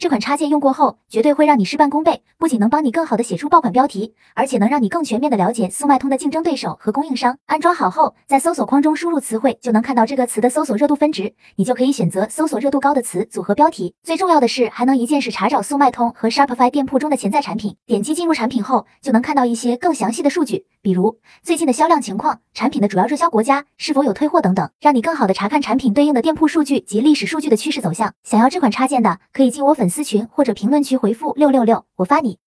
这款插件用过后，绝对会让你事半功倍，不仅能帮你更好的写出爆款标题，而且能让你更全面的了解速卖通的竞争对手和供应商。安装好后，在搜索框中输入词汇，就能看到这个词的搜索热度分值，你就可以选择搜索热度高的词组合标题。最重要的是，还能一键式查找速卖通和 Shopify 店铺中的潜在产品。点击进入产品后，就能看到一些更详细的数据，比如最近的销量情况、产品的主要热销国家、是否有退货等等，让你更好的查看产品对应的店铺数据及历史数据的趋势走向。想要这款插件的，可以进我粉丝群或者评论区回复六六六，我发你。